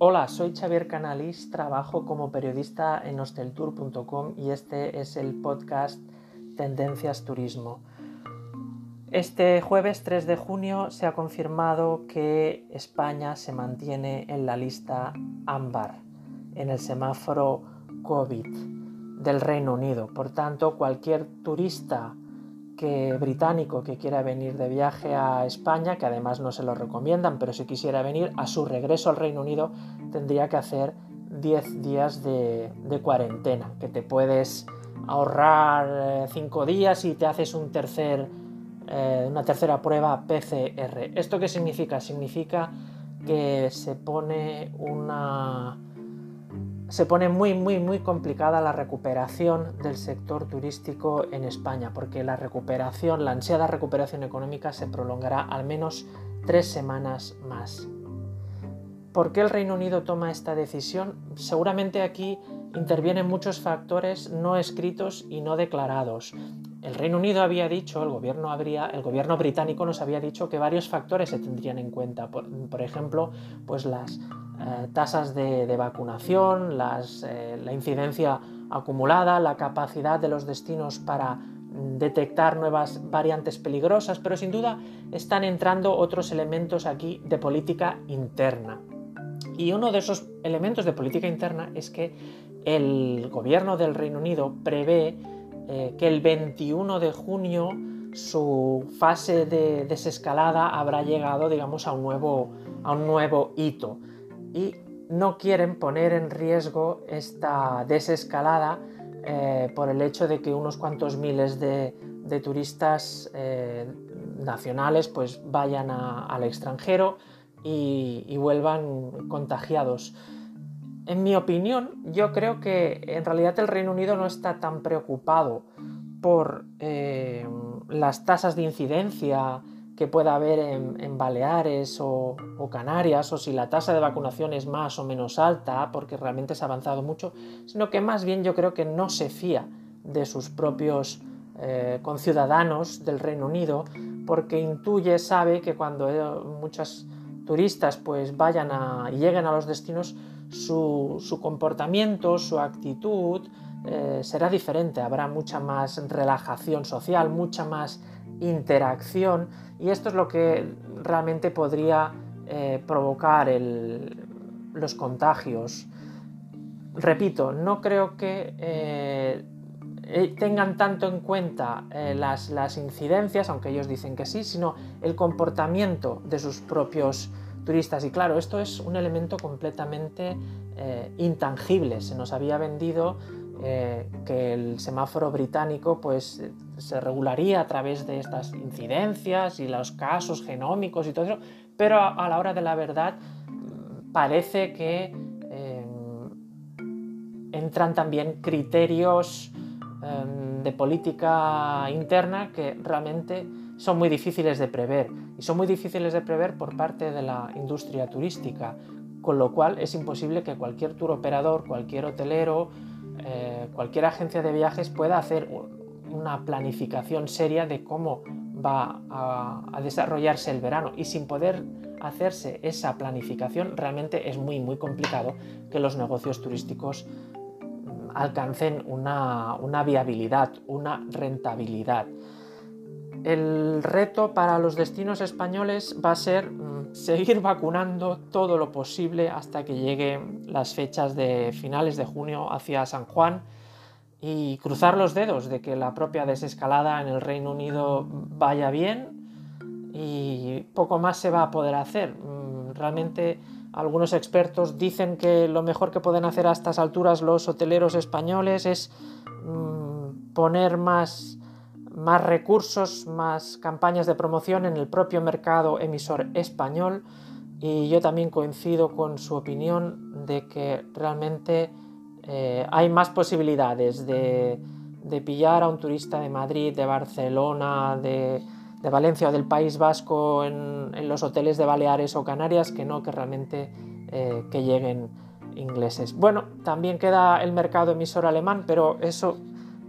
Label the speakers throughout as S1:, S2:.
S1: Hola, soy Xavier Canalis, trabajo como periodista en hosteltour.com y este es el podcast Tendencias Turismo. Este jueves 3 de junio se ha confirmado que España se mantiene en la lista ámbar, en el semáforo COVID del Reino Unido. Por tanto, cualquier turista que británico que quiera venir de viaje a España, que además no se lo recomiendan, pero si quisiera venir a su regreso al Reino Unido, tendría que hacer 10 días de, cuarentena, que te puedes ahorrar 5 eh, días y te haces un tercer, eh, una tercera prueba PCR. ¿Esto qué significa? Significa que se pone una se pone muy, muy, muy complicada la recuperación del sector turístico en España, porque la recuperación, la ansiada recuperación económica se prolongará al menos tres semanas más. ¿Por qué el Reino Unido toma esta decisión? Seguramente aquí intervienen muchos factores no escritos y no declarados. El Reino Unido había dicho, el gobierno, habría, el gobierno británico nos había dicho que varios factores se tendrían en cuenta. Por, por ejemplo, pues las eh, tasas de, vacunación, eh, la incidencia acumulada, la capacidad de los destinos para detectar nuevas variantes peligrosas, pero sin duda están entrando otros elementos aquí de política interna. Y uno de esos elementos de política interna es que el gobierno del Reino Unido prevé eh, que el 21 de junio su fase de desescalada habrá llegado, digamos, a un nuevo, a un nuevo hito y no quieren poner en riesgo esta desescalada eh, por el hecho de que unos cuantos miles de, turistas eh, nacionales pues vayan al extranjero y, vuelvan contagiados. En mi opinión, yo creo que en realidad el Reino Unido no está tan preocupado por eh, las tasas de incidencia que pueda haber en, Baleares o, Canarias, o si la tasa de vacunación es más o menos alta, porque realmente se ha avanzado mucho, sino que más bien yo creo que no se fía de sus propios eh, conciudadanos del Reino Unido, porque intuye, sabe que cuando eh, muchos turistas pues vayan a, y lleguen a los destinos, su, comportamiento, su actitud eh, será diferente, habrá mucha más relajación social, mucha más interacción y esto es lo que realmente podría eh, provocar los contagios. Repito, no creo que eh, tengan tanto en cuenta las, incidencias, aunque ellos dicen que sí, sino el comportamiento de sus propios Y claro, esto es un elemento completamente intangible. Se nos había vendido eh, que el semáforo británico pues, se regularía a través de estas incidencias y los casos genómicos y todo eso, pero a, la hora de la verdad mm, parece que eh, entran también criterios em, de política interna que realmente son muy difíciles de prever y son muy difíciles de prever por parte de la industria turística, con lo cual es imposible que cualquier tour operador, cualquier hotelero, eh, cualquier agencia de viajes pueda hacer una planificación seria de cómo va a, desarrollarse el verano y sin poder hacerse esa planificación realmente es muy muy complicado que los negocios turísticos mm, alcancen una, una viabilidad, una rentabilidad. El reto para los destinos españoles va a ser mm, seguir vacunando todo lo posible hasta que lleguen las fechas de finales de junio hacia San Juan y cruzar los dedos de que la propia desescalada en el Reino Unido vaya bien y poco más se va a poder hacer. Mm, realmente algunos expertos dicen que lo mejor que pueden hacer a estas alturas los hoteleros españoles es mm, poner más más recursos, más campañas de promoción en el propio mercado emisor español y yo también coincido con su opinión de que realmente eh, hay más posibilidades de, pillar a un turista de Madrid, de Barcelona, de, Valencia o del País Vasco en, los hoteles de Baleares o Canarias que no que realmente eh, que lleguen ingleses. Bueno, también queda el mercado emisor alemán, pero eso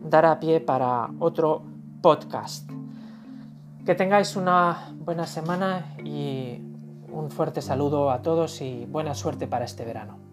S1: dará pie para otro podcast. Que tengáis una buena semana y un fuerte saludo a todos y buena suerte para este verano.